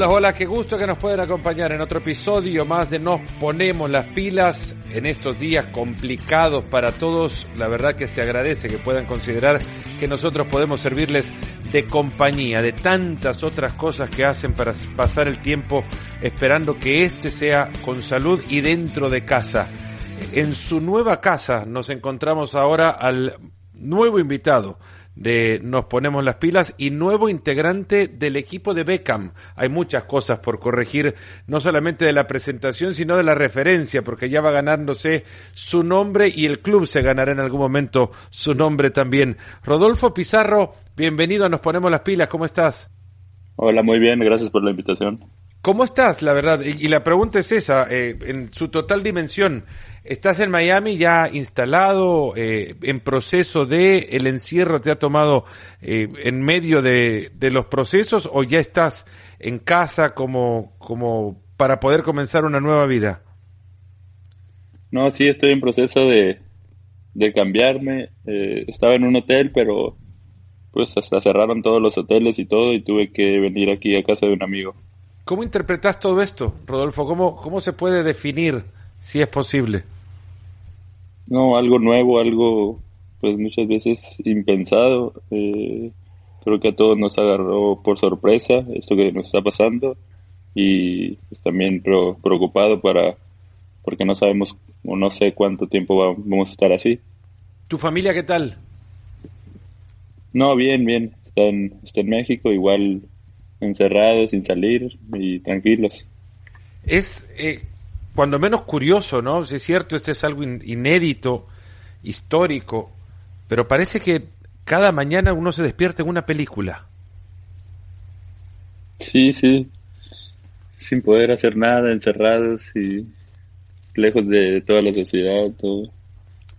Hola, hola, qué gusto que nos pueden acompañar en otro episodio más de Nos Ponemos las Pilas en estos días complicados para todos. La verdad que se agradece que puedan considerar que nosotros podemos servirles de compañía, de tantas otras cosas que hacen para pasar el tiempo esperando que este sea con salud y dentro de casa. En su nueva casa nos encontramos ahora al nuevo invitado de Nos Ponemos las Pilas y nuevo integrante del equipo de Beckham. Hay muchas cosas por corregir, no solamente de la presentación, sino de la referencia, porque ya va ganándose su nombre y el club se ganará en algún momento su nombre también. Rodolfo Pizarro, bienvenido a Nos Ponemos las Pilas, ¿cómo estás? Hola, muy bien, gracias por la invitación. ¿Cómo estás, la verdad? Y, la pregunta es esa, eh, en su total dimensión. ¿Estás en Miami ya instalado, eh, en proceso de, el encierro te ha tomado eh, en medio de, los procesos o ya estás en casa como, como para poder comenzar una nueva vida? No, sí, estoy en proceso de, de cambiarme. estaba en un hotel, pero pues hasta cerraron todos los hoteles y todo y tuve que venir aquí a casa de un amigo. ¿Cómo interpretas todo esto, Rodolfo? ¿Cómo, ¿Cómo se puede definir, si es posible? No, algo nuevo, algo pues muchas veces impensado. Eh, creo que a todos nos agarró por sorpresa esto que nos está pasando y pues, también preocupado para porque no sabemos o no sé cuánto tiempo vamos a estar así. ¿Tu familia qué tal? No, bien, bien. Está en, está en México, igual encerrados, sin salir y tranquilos. Es eh, cuando menos curioso, ¿no? Si es cierto, este es algo inédito, histórico, pero parece que cada mañana uno se despierta en una película. Sí, sí, sin poder hacer nada, encerrados y lejos de toda la sociedad, todo.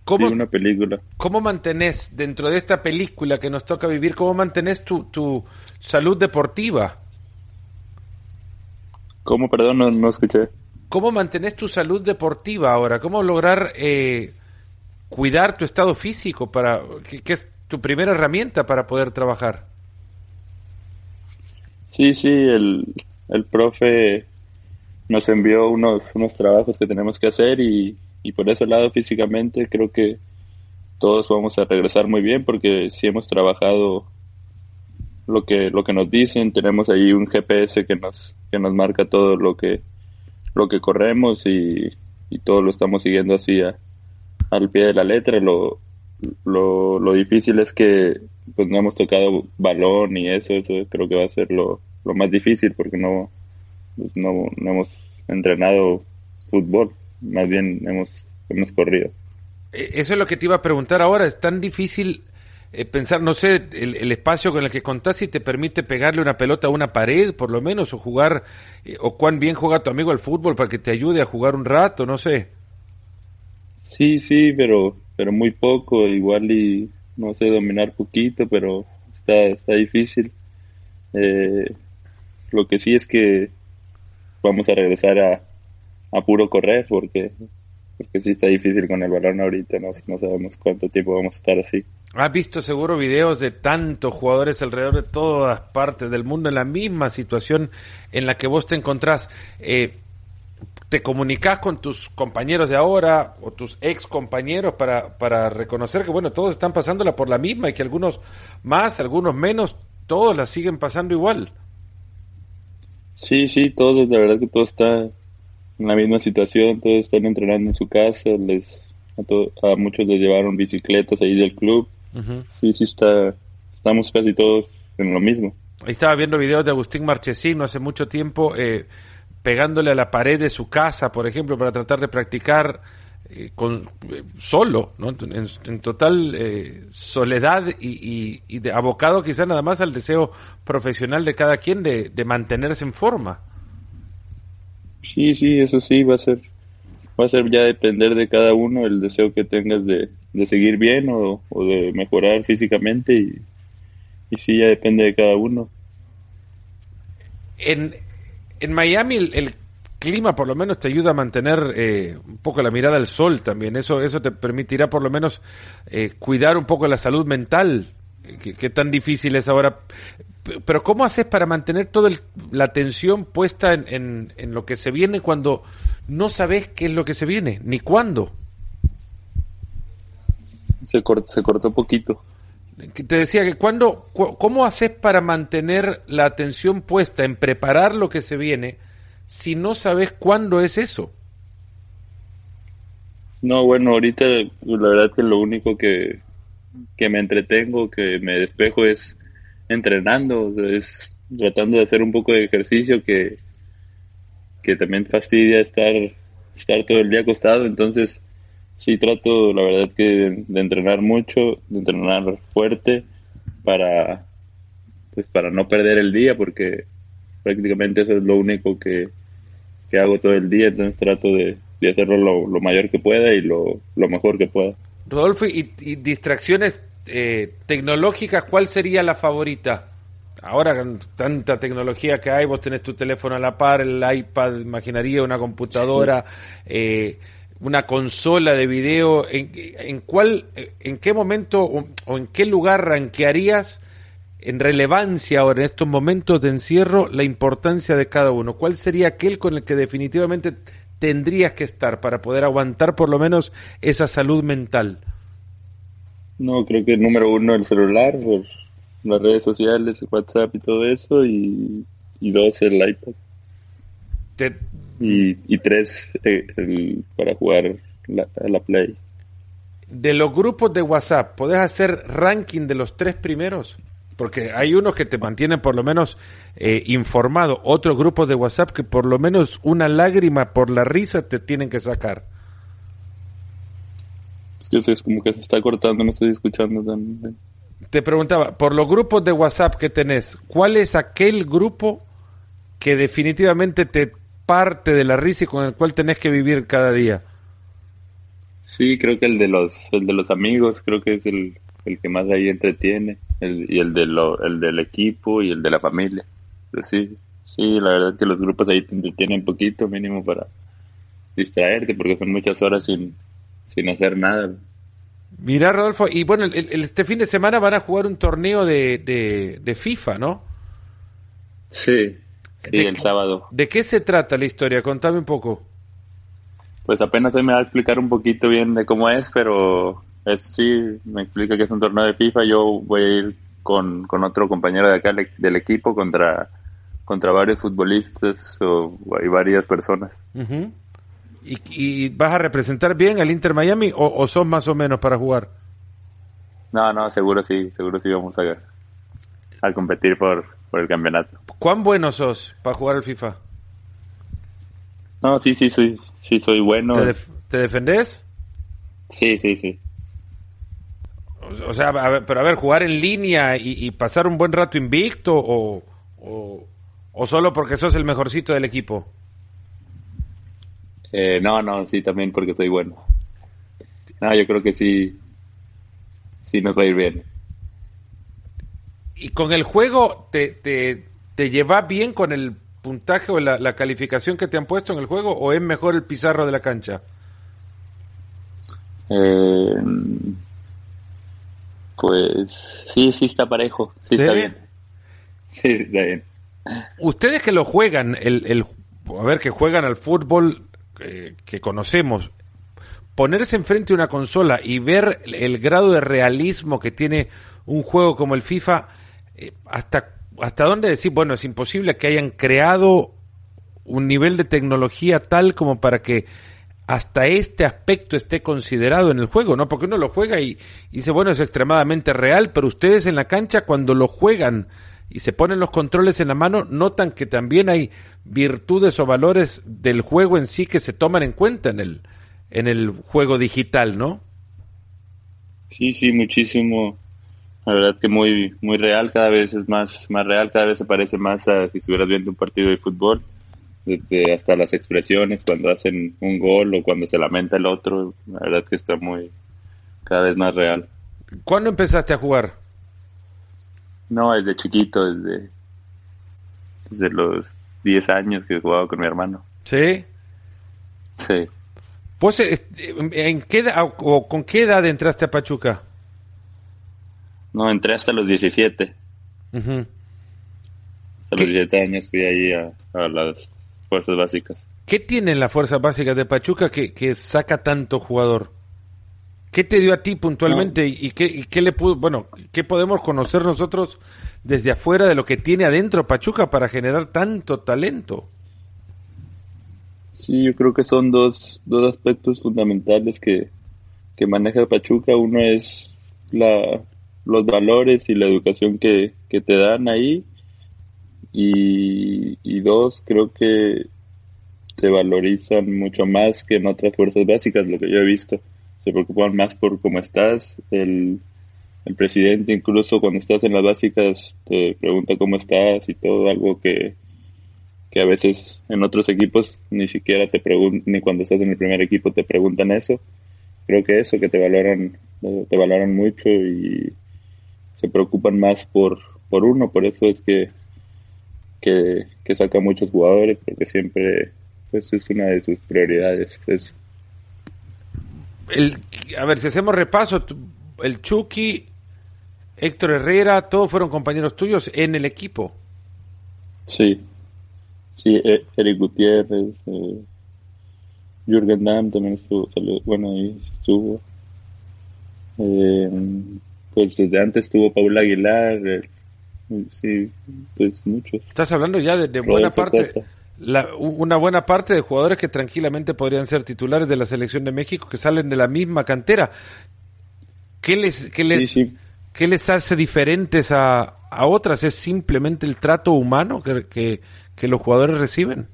¿Cómo, una película. ¿Cómo mantenés dentro de esta película que nos toca vivir, cómo mantenés tu, tu salud deportiva? ¿Cómo? Perdón, no, escuché. ¿Cómo mantenés tu salud deportiva ahora? ¿Cómo lograr eh, cuidar tu estado físico para que, es tu primera herramienta para poder trabajar? Sí, sí, el, el profe nos envió unos, unos trabajos que tenemos que hacer y y por ese lado físicamente creo que todos vamos a regresar muy bien porque si hemos trabajado lo que lo que nos dicen tenemos ahí un GPS que nos que nos marca todo lo que lo que corremos y, y todo lo estamos siguiendo así al pie de la letra lo, lo, lo difícil es que pues no hemos tocado balón y eso eso creo que va a ser lo, lo más difícil porque no pues, no, no hemos entrenado fútbol más bien hemos, hemos corrido. Eh, eso es lo que te iba a preguntar ahora. Es tan difícil eh, pensar, no sé, el, espacio con el que contás si te permite pegarle una pelota a una pared, por lo menos, o jugar, eh, o cuán bien juega tu amigo al fútbol para que te ayude a jugar un rato, no sé. Sí, sí, pero, pero muy poco, igual y, no sé, dominar poquito, pero está, está difícil. lo que sí es que vamos a regresar a, a puro correr porque porque sí está difícil con el balón ahorita, no sabemos cuánto tiempo vamos a estar así. Has visto seguro videos de tantos jugadores alrededor de todas partes del mundo en la misma situación en la que vos te encontrás. Eh, ¿Te comunicas con tus compañeros de ahora o tus ex compañeros para, para reconocer que, bueno, todos están pasándola por la misma y que algunos más, algunos menos, todos la siguen pasando igual? Sí, sí, todos, la verdad que todo está en la misma situación, todos están entrenando en su casa, les a, muchos les llevaron bicicletas ahí del club. Sí, sí está, estamos casi todos en lo mismo. Estaba viendo videos de Agustín Marchesino hace mucho tiempo eh, pegándole a la pared de su casa, por ejemplo, para tratar de practicar eh, con eh, solo, ¿no? en, total soledad y, y, de abocado quizá nada más al deseo profesional de cada quien de, de mantenerse en forma. Sí, sí, eso sí, va a ser, va a ser ya depender de cada uno el deseo que tengas de, de seguir bien o, de mejorar físicamente y, y sí, ya depende de cada uno. En, en Miami el, clima por lo menos te ayuda a mantener eh, un poco la mirada al sol también. Eso, eso te permitirá por lo menos eh, cuidar un poco la salud mental qué, tan difícil es ahora. Pero ¿cómo haces para mantener toda la atención puesta en, en, lo que se viene cuando no sabes qué es lo que se viene, ni cuándo? Se, cortó, se cortó poquito. Te decía que cuando, ¿cómo haces para mantener la atención puesta en preparar lo que se viene si no sabes cuándo es eso? No, bueno, ahorita la verdad que lo único que, que me entretengo, que me despejo es entrenando, es tratando de hacer un poco de ejercicio que, que también fastidia estar, estar todo el día acostado, entonces sí trato la verdad que de, entrenar mucho, de entrenar fuerte para pues para no perder el día porque prácticamente eso es lo único que, que hago todo el día, entonces trato de, de hacerlo lo, mayor que pueda y lo, lo mejor que pueda. Rodolfo, ¿y, distracciones eh, tecnológicas, cuál sería la favorita? Ahora con tanta tecnología que hay, vos tenés tu teléfono a la par, el iPad, imaginaría una computadora, eh, una consola de video. ¿En, en cuál, en qué momento o, en qué lugar ranquearías en relevancia ahora en estos momentos de encierro la importancia de cada uno? ¿Cuál sería aquel con el que definitivamente tendrías que estar para poder aguantar por lo menos esa salud mental? No, creo que el número uno el celular, las redes sociales, el WhatsApp y todo eso, y, dos el iPad. Y, tres eh, para jugar la, la Play. De los grupos de WhatsApp, ¿podés hacer ranking de los tres primeros? Porque hay unos que te mantienen por lo menos eh, informado, otros grupos de WhatsApp que por lo menos una lágrima por la risa te tienen que sacar. Es que es como que se está cortando, no estoy escuchando también. Te preguntaba, por los grupos de WhatsApp que tenés, ¿cuál es aquel grupo que definitivamente te parte de la risa y con el cual tenés que vivir cada día? Sí, creo que el de los, el de los amigos, creo que es el, el que más ahí entretiene, el, y el, de lo, el del equipo y el de la familia. Pero sí, sí, la verdad que los grupos ahí te entretienen poquito, mínimo para distraerte, porque son muchas horas sin, sin hacer nada. Mira, Rodolfo, y bueno, este fin de semana van a jugar un torneo de, de, FIFA, ¿no? Sí, sí el sábado. ¿De qué se trata la historia? Contame un poco. Pues apenas hoy me va a explicar un poquito bien de cómo es, pero es, sí, me explica que es un torneo de FIFA. Yo voy a ir con, otro compañero de acá del equipo contra, contra varios futbolistas o, hay varias personas. ¿Y, vas a representar bien al Inter Miami o, son más o menos para jugar? No, no, seguro sí, seguro sí vamos a, a competir por, por el campeonato. ¿Cuán bueno sos para jugar al FIFA? No, sí, sí, soy, sí, soy bueno. ¿Te, ¿te defendés? Sí, sí, sí. O sea, pero a ver, jugar en línea y, pasar un buen rato invicto o, o, solo porque sos el mejorcito del equipo. Eh, no, no, sí, también porque soy bueno. No, yo creo que sí, sí nos va a ir bien. ¿Y con el juego te, te, te lleva bien con el puntaje o la, la, calificación que te han puesto en el juego o es mejor el pizarro de la cancha? Eh, pues sí, sí está parejo, sí, está bien. Sí, está bien. Ustedes que lo juegan, el, el a ver, que juegan al fútbol eh, que conocemos, ponerse enfrente de una consola y ver el grado de realismo que tiene un juego como el FIFA, eh, hasta, hasta dónde decir, bueno, es imposible que hayan creado un nivel de tecnología tal como para que hasta este aspecto esté considerado en el juego, ¿no? Porque uno lo juega y, dice, bueno, es extremadamente real, pero ustedes en la cancha cuando lo juegan y se ponen los controles en la mano, notan que también hay virtudes o valores del juego en sí que se toman en cuenta en el, en el juego digital, ¿no? Sí, sí, muchísimo. La verdad que muy, muy real, cada vez es más, más real, cada vez se parece más a si estuvieras viendo un partido de fútbol desde hasta las expresiones cuando hacen un gol o cuando se lamenta el otro, la verdad que está muy cada vez más real. ¿Cuándo empezaste a jugar? No, desde chiquito, desde, desde los 10 años que he jugado con mi hermano. ¿Sí? Sí. Pues, ¿en qué o con qué edad entraste a Pachuca? No, entré hasta los 17. Hasta los 17 años fui ahí a, las fuerzas básicas. ¿Qué tienen las fuerzas básicas de Pachuca que, saca tanto jugador? ¿Qué te dio a ti puntualmente y, qué, qué, le pudo, bueno, qué podemos conocer nosotros desde afuera de lo que tiene adentro Pachuca para generar tanto talento? Sí, yo creo que son dos, dos aspectos fundamentales que, que maneja Pachuca. Uno es la, los valores y la educación que, te dan ahí. Y, y, dos, creo que te valorizan mucho más que en otras fuerzas básicas, lo que yo he visto. Se preocupan más por cómo estás. El, el presidente, incluso cuando estás en las básicas, te pregunta cómo estás y todo, algo que, que a veces en otros equipos ni siquiera te preguntan, ni cuando estás en el primer equipo te preguntan eso. Creo que eso, que te valoran, te valoran mucho y se preocupan más por, por uno, por eso es que, que, saca muchos jugadores, porque siempre pues, es una de sus prioridades. El, a ver, si hacemos repaso, el Chucky, Héctor Herrera, todos fueron compañeros tuyos en el equipo. Sí, Sí, e, Eric Gutiérrez, eh, Jürgen Damm también estuvo, bueno, ahí estuvo. Eh, pues desde antes estuvo Paula Aguilar, eh, sí, pues muchos. Estás hablando ya de, buena parte, una buena parte de jugadores que tranquilamente podrían ser titulares de la selección de México, que salen de la misma cantera. ¿Qué les, qué les, ¿qué les hace diferentes a, a otras? ¿Es simplemente el trato humano que, que que los jugadores reciben.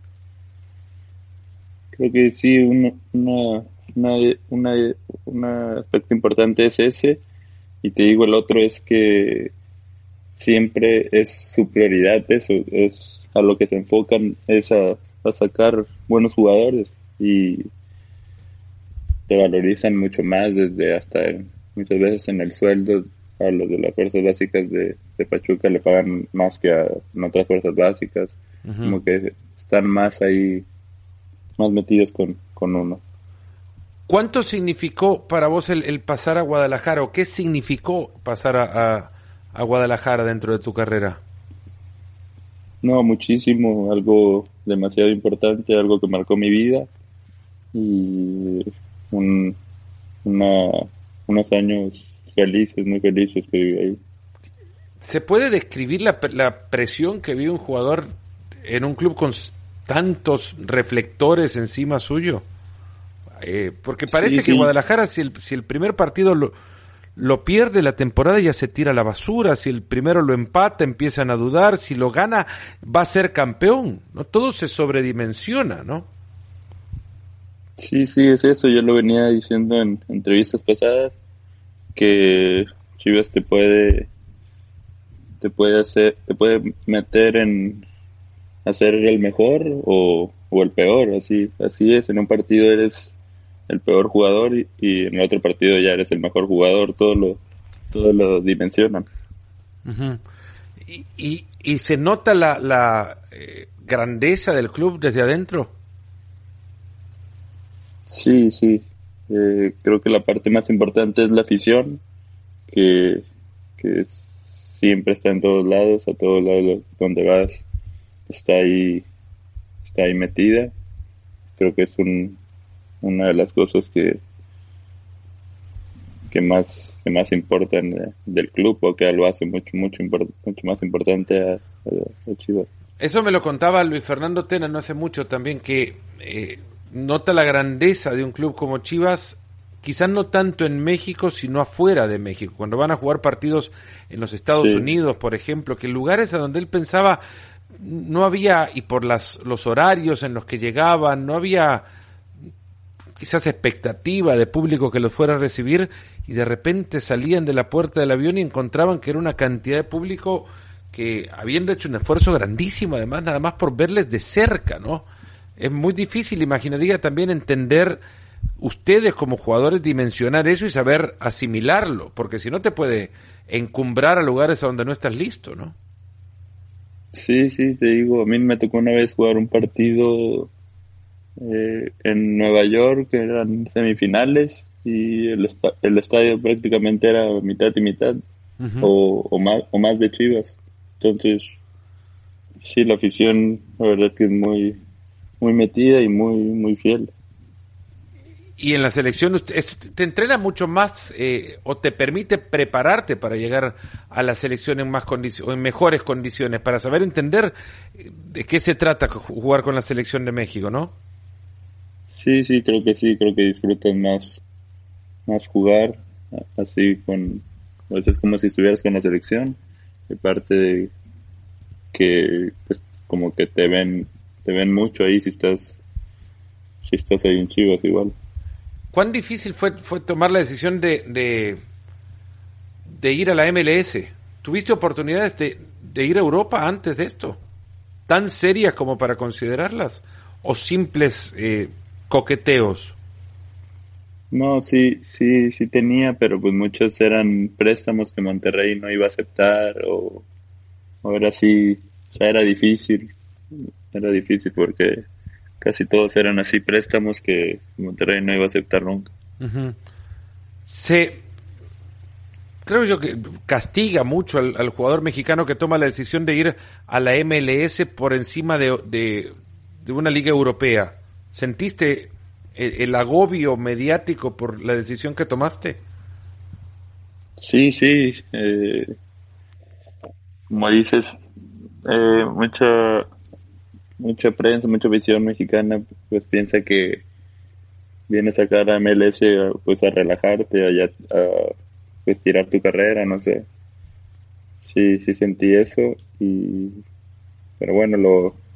Creo que sí, un aspecto importante es ese. Y te digo, el otro es que siempre es su prioridad eso, es a lo que se enfocan, es a, sacar buenos jugadores y te valorizan mucho más desde hasta muchas veces en el sueldo a los de las fuerzas básicas de, de Pachuca le pagan más que a en otras fuerzas básicas como que están más ahí, más metidos con, con uno. ¿Cuánto significó para vos el, pasar a Guadalajara o qué significó pasar a, a, Guadalajara dentro de tu carrera? No, muchísimo, algo demasiado importante, algo que marcó mi vida y un, unos años felices, muy felices que viví ahí. ¿Se puede describir la, la presión que vive un jugador en un club con tantos reflectores encima suyo? Eh, porque parece que Guadalajara, si el, si el primer partido lo, lo pierde, la temporada ya se tira a la basura. Si el primero lo empata, empiezan a dudar. Si lo gana, va a ser campeón. ¿no? Todo se sobredimensiona, ¿no? Sí, sí, es eso. Yo lo venía diciendo en entrevistas pasadas que Chivas te puede te puede hacer te puede meter en hacer el mejor o, el peor, así, así es, en un partido eres el peor jugador y, en el otro partido ya eres el mejor jugador, todo lo, todo lo dimensionan. ¿Y, y, se nota la, la eh, grandeza del club desde adentro? Sí, sí. Eh, creo que la parte más importante es la afición, que, que siempre está en todos lados, a todos lados donde vas está ahí, está ahí metida. Creo que es un, una de las cosas que, que más que más importan del club o que lo hace mucho mucho mucho más importante a, Chivas. Eso me lo contaba Luis Fernando Tena no hace mucho también que eh, nota la grandeza de un club como Chivas quizás no tanto en México, sino afuera de México. Cuando van a jugar partidos en los Estados Unidos, por ejemplo, que lugares a donde él pensaba no había, y por las, los horarios en los que llegaban, no había quizás expectativa de público que los fuera a recibir y de repente salían de la puerta del avión y encontraban que era una cantidad de público que habiendo hecho un esfuerzo grandísimo además nada más por verles de cerca, ¿no? Es muy difícil, imaginaría también entender ustedes como jugadores dimensionar eso y saber asimilarlo, porque si no te puede encumbrar a lugares a donde no estás listo, ¿no? Sí, sí, te digo, a mí me tocó una vez jugar un partido eh, en Nueva York, que eran semifinales, y el, el estadio prácticamente era mitad y mitad. o, o, más, o más de Chivas. Entonces, sí, la afición, la verdad que es muy, muy metida y muy, muy fiel. Y en la selección, ¿te entrena mucho más eh, o te permite prepararte para llegar a la selección en, más o en mejores condiciones, para saber entender eh, de qué se trata jugar con la selección de México, ¿no? Sí, sí, creo que sí, creo que disfrutan más, más jugar, así con, pues es como si estuvieras con la selección, de parte de que pues, como que te ven, te ven mucho ahí si estás, si estás ahí en Chivas igual. ¿Cuán difícil fue, fue tomar la decisión de, de, ir a la MLS? ¿Tuviste oportunidades de, ir a Europa antes de esto? ¿Tan serias como para considerarlas? ¿O simples eh, coqueteos? No, sí, sí, sí tenía, pero pues muchos eran préstamos que Monterrey no iba a aceptar o, o era así, o sea, era difícil, era difícil porque casi todos eran así préstamos que Monterrey no iba a aceptar nunca. Se creo yo que castiga mucho al, jugador mexicano que toma la decisión de ir a la MLS por encima de, de, una liga europea. ¿Sentiste el, agobio mediático por la decisión que tomaste? Sí, sí. Eh, como dices, eh, mucha mucha prensa, mucha visión mexicana, pues piensa que vienes acá a MLS pues a relajarte, a, a pues tirar tu carrera, no sé. Sí, sí sentí eso y pero bueno, lo,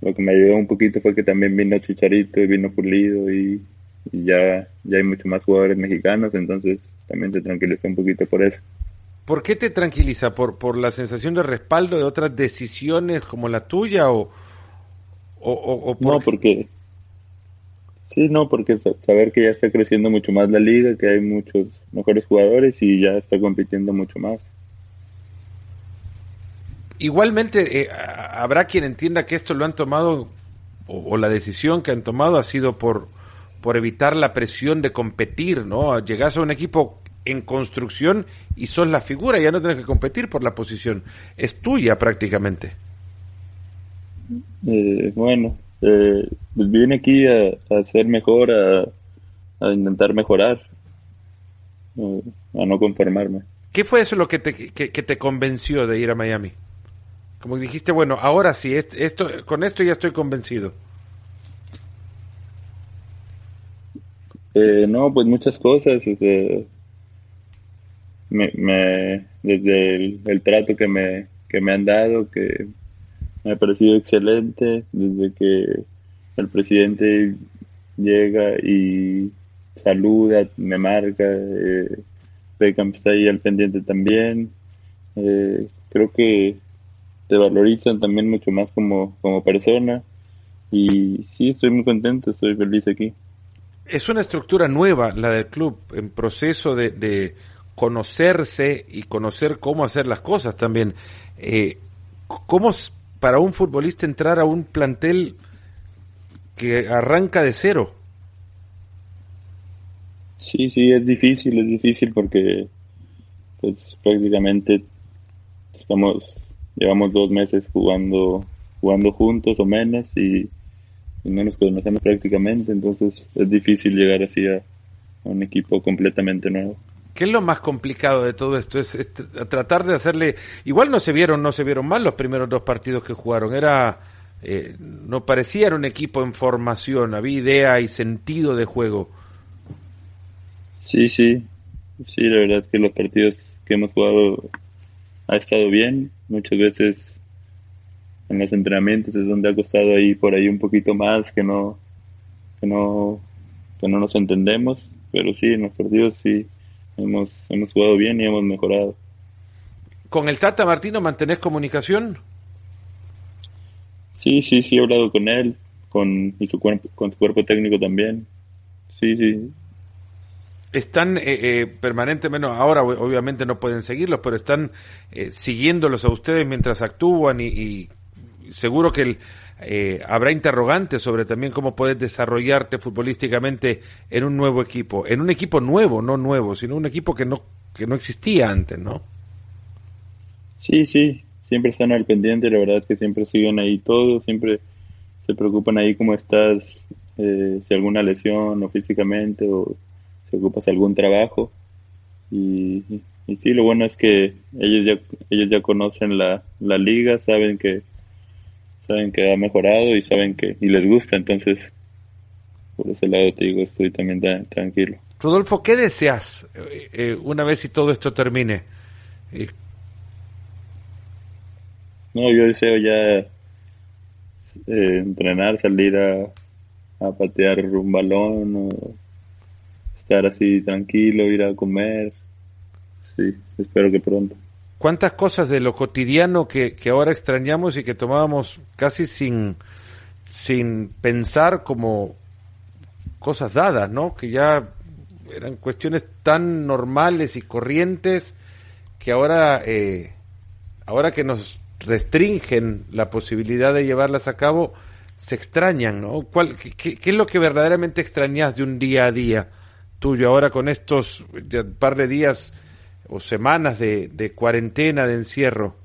lo que me ayudó un poquito fue que también vino Chicharito y vino Pulido y, y ya, ya hay muchos más jugadores mexicanos, entonces también te tranquilizó un poquito por eso. ¿Por qué te tranquiliza? ¿Por, ¿Por la sensación de respaldo de otras decisiones como la tuya o, o, No, porque... Sí, no, porque saber que ya está creciendo mucho más la liga, que hay muchos mejores jugadores y ya está compitiendo mucho más. Igualmente, eh, habrá quien entienda que esto lo han tomado, o, la decisión que han tomado ha sido por, por evitar la presión de competir, ¿no? Llegas a un equipo en construcción y sos la figura, ya no tienes que competir por la posición, es tuya prácticamente. Eh, bueno, eh, pues vine aquí a, a ser mejor, a, a intentar mejorar, a no conformarme. ¿Qué fue eso lo que te, que, te convenció de ir a Miami? Como dijiste, bueno, ahora sí, esto, con esto ya estoy convencido. Eh, no, pues muchas cosas. me, me, desde el, el, trato que me, que me han dado, que me ha parecido excelente desde que el presidente llega y saluda, me marca, eh, Beckham está ahí al pendiente también. Eh, creo que te valorizan también mucho más como, como persona y sí, estoy muy contento, estoy feliz aquí. Es una estructura nueva la del club, en proceso de, de conocerse y conocer cómo hacer las cosas también. Eh, ¿Cómo para un futbolista entrar a un plantel que arranca de cero. Sí, sí, es difícil, es difícil porque pues prácticamente estamos, llevamos dos meses jugando, jugando juntos o menos y, no nos conocemos prácticamente, entonces es difícil llegar así a un equipo completamente nuevo. ¿Qué es lo más complicado de todo esto? Es, tratar de hacerle. Igual no se vieron, no se vieron mal los primeros dos partidos que jugaron. Era, eh, no parecía un equipo en formación. Había idea y sentido de juego. Sí, sí, sí. La verdad es que los partidos que hemos jugado ha estado bien. Muchas veces en los entrenamientos es donde ha costado ahí por ahí un poquito más que no, que no, que no nos entendemos. Pero sí, en los partidos sí hemos, hemos jugado bien y hemos mejorado. ¿Con el Tata Martino mantenés comunicación? Sí, sí, sí, he hablado con él, con, y su cuerpo, con su cuerpo técnico también. Sí, sí. Están eh, eh, permanentemente, ahora obviamente no pueden seguirlos, pero están eh, siguiéndolos a ustedes mientras actúan y seguro que el, eh, habrá interrogantes sobre también cómo puedes desarrollarte futbolísticamente en un nuevo equipo, en un equipo nuevo, no nuevo, sino un equipo que no que no existía antes, ¿no? Sí, sí, siempre están al pendiente, la verdad que siempre siguen ahí todos, siempre se preocupan ahí cómo estás, eh, si alguna lesión o físicamente o si ocupas algún trabajo. Y, y, sí, lo bueno es que ellos ya, ellos ya conocen la, la liga, saben que saben que ha mejorado y saben que y les gusta, entonces por ese lado te digo, estoy también tranquilo. Rodolfo, ¿qué deseas eh, eh, una vez y todo esto termine? Eh, no, yo deseo ya entrenar, salir a, a, patear un balón, o estar así tranquilo, ir a comer. Sí, espero que pronto. ¿Cuántas cosas de lo cotidiano que, que ahora extrañamos y que tomábamos casi sin, sin pensar como cosas dadas, ¿no? Que ya eran cuestiones tan normales y corrientes que ahora, eh, ahora que nos restringen la posibilidad de llevarlas a cabo, se extrañan, ¿no? ¿Cuál, qué, es lo que verdaderamente extrañas de un día a día tuyo ahora con estos par de días o semanas de, cuarentena, de encierro?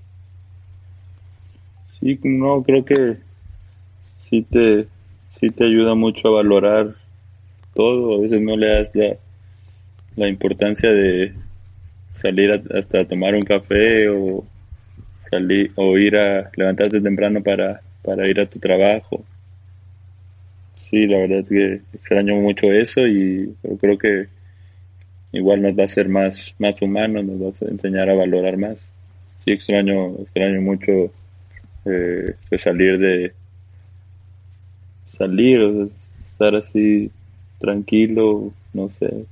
Sí, no, creo que sí te, sí te ayuda mucho a valorar todo, a veces no le das la, la importancia de salir hasta tomar un café o salir o ir a levantarte temprano para, para ir a tu trabajo. Sí, la verdad es que extraño mucho eso y creo que igual nos va a hacer más, más humanos, nos va a enseñar a valorar más. Sí, extraño, extraño mucho eh, salir de salir, estar así tranquilo, no sé,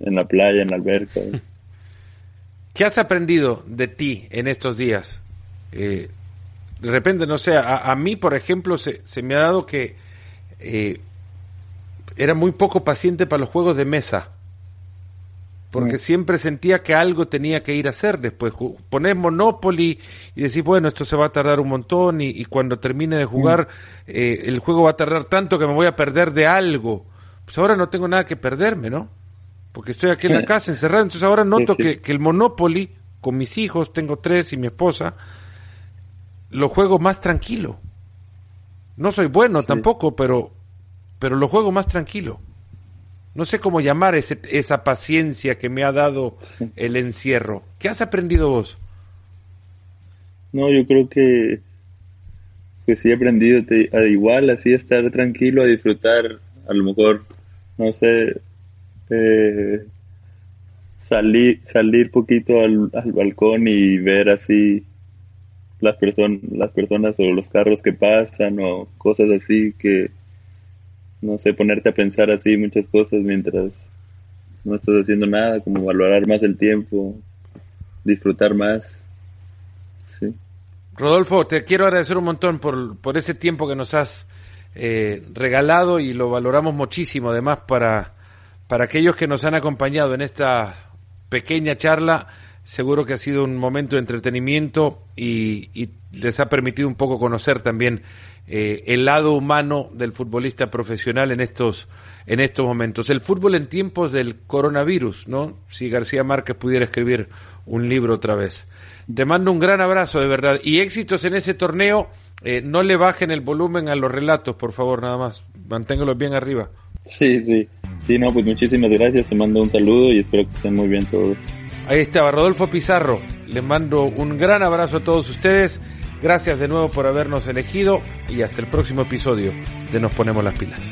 en la playa, en la alberca. ¿Qué has aprendido de ti en estos días? Eh, de repente, no sé, a, mí, por ejemplo, se, se, me ha dado que eh, era muy poco paciente para los juegos de mesa. Porque mm. siempre sentía que algo tenía que ir a hacer después. Poner Monopoly y decir, bueno, esto se va a tardar un montón y, cuando termine de jugar, mm. eh, el juego va a tardar tanto que me voy a perder de algo. Pues ahora no tengo nada que perderme, ¿no? porque estoy aquí en la casa encerrado, entonces ahora noto Que, que, el Monopoly, con mis hijos, tengo tres y mi esposa, lo juego más tranquilo. No soy bueno tampoco, pero, pero lo juego más tranquilo. No sé cómo llamar ese, esa paciencia que me ha dado el encierro. ¿Qué has aprendido vos? No, yo creo que, que sí he aprendido a igual, así estar tranquilo, a disfrutar, a lo mejor, no sé, eh, salir salir poquito al, balcón y ver así las personas las personas o los carros que pasan o cosas así que no sé ponerte a pensar así muchas cosas mientras no estás haciendo nada como valorar más el tiempo disfrutar más sí. Rodolfo te quiero agradecer un montón por, por ese tiempo que nos has eh, regalado y lo valoramos muchísimo además para para aquellos que nos han acompañado en esta pequeña charla, seguro que ha sido un momento de entretenimiento y, les ha permitido un poco conocer también eh, el lado humano del futbolista profesional en estos, en estos momentos. El fútbol en tiempos del coronavirus, ¿no? Si García Márquez pudiera escribir un libro otra vez. Te mando un gran abrazo, de verdad. Y éxitos en ese torneo. Eh, no le bajen el volumen a los relatos, por favor, nada más. Manténgalos bien arriba. Sí, sí. Sí, no, pues muchísimas gracias. Te mando un saludo y espero que estén muy bien todos. Ahí estaba Rodolfo Pizarro. Les mando un gran abrazo a todos ustedes. Gracias de nuevo por habernos elegido y hasta el próximo episodio de Nos Ponemos las Pilas.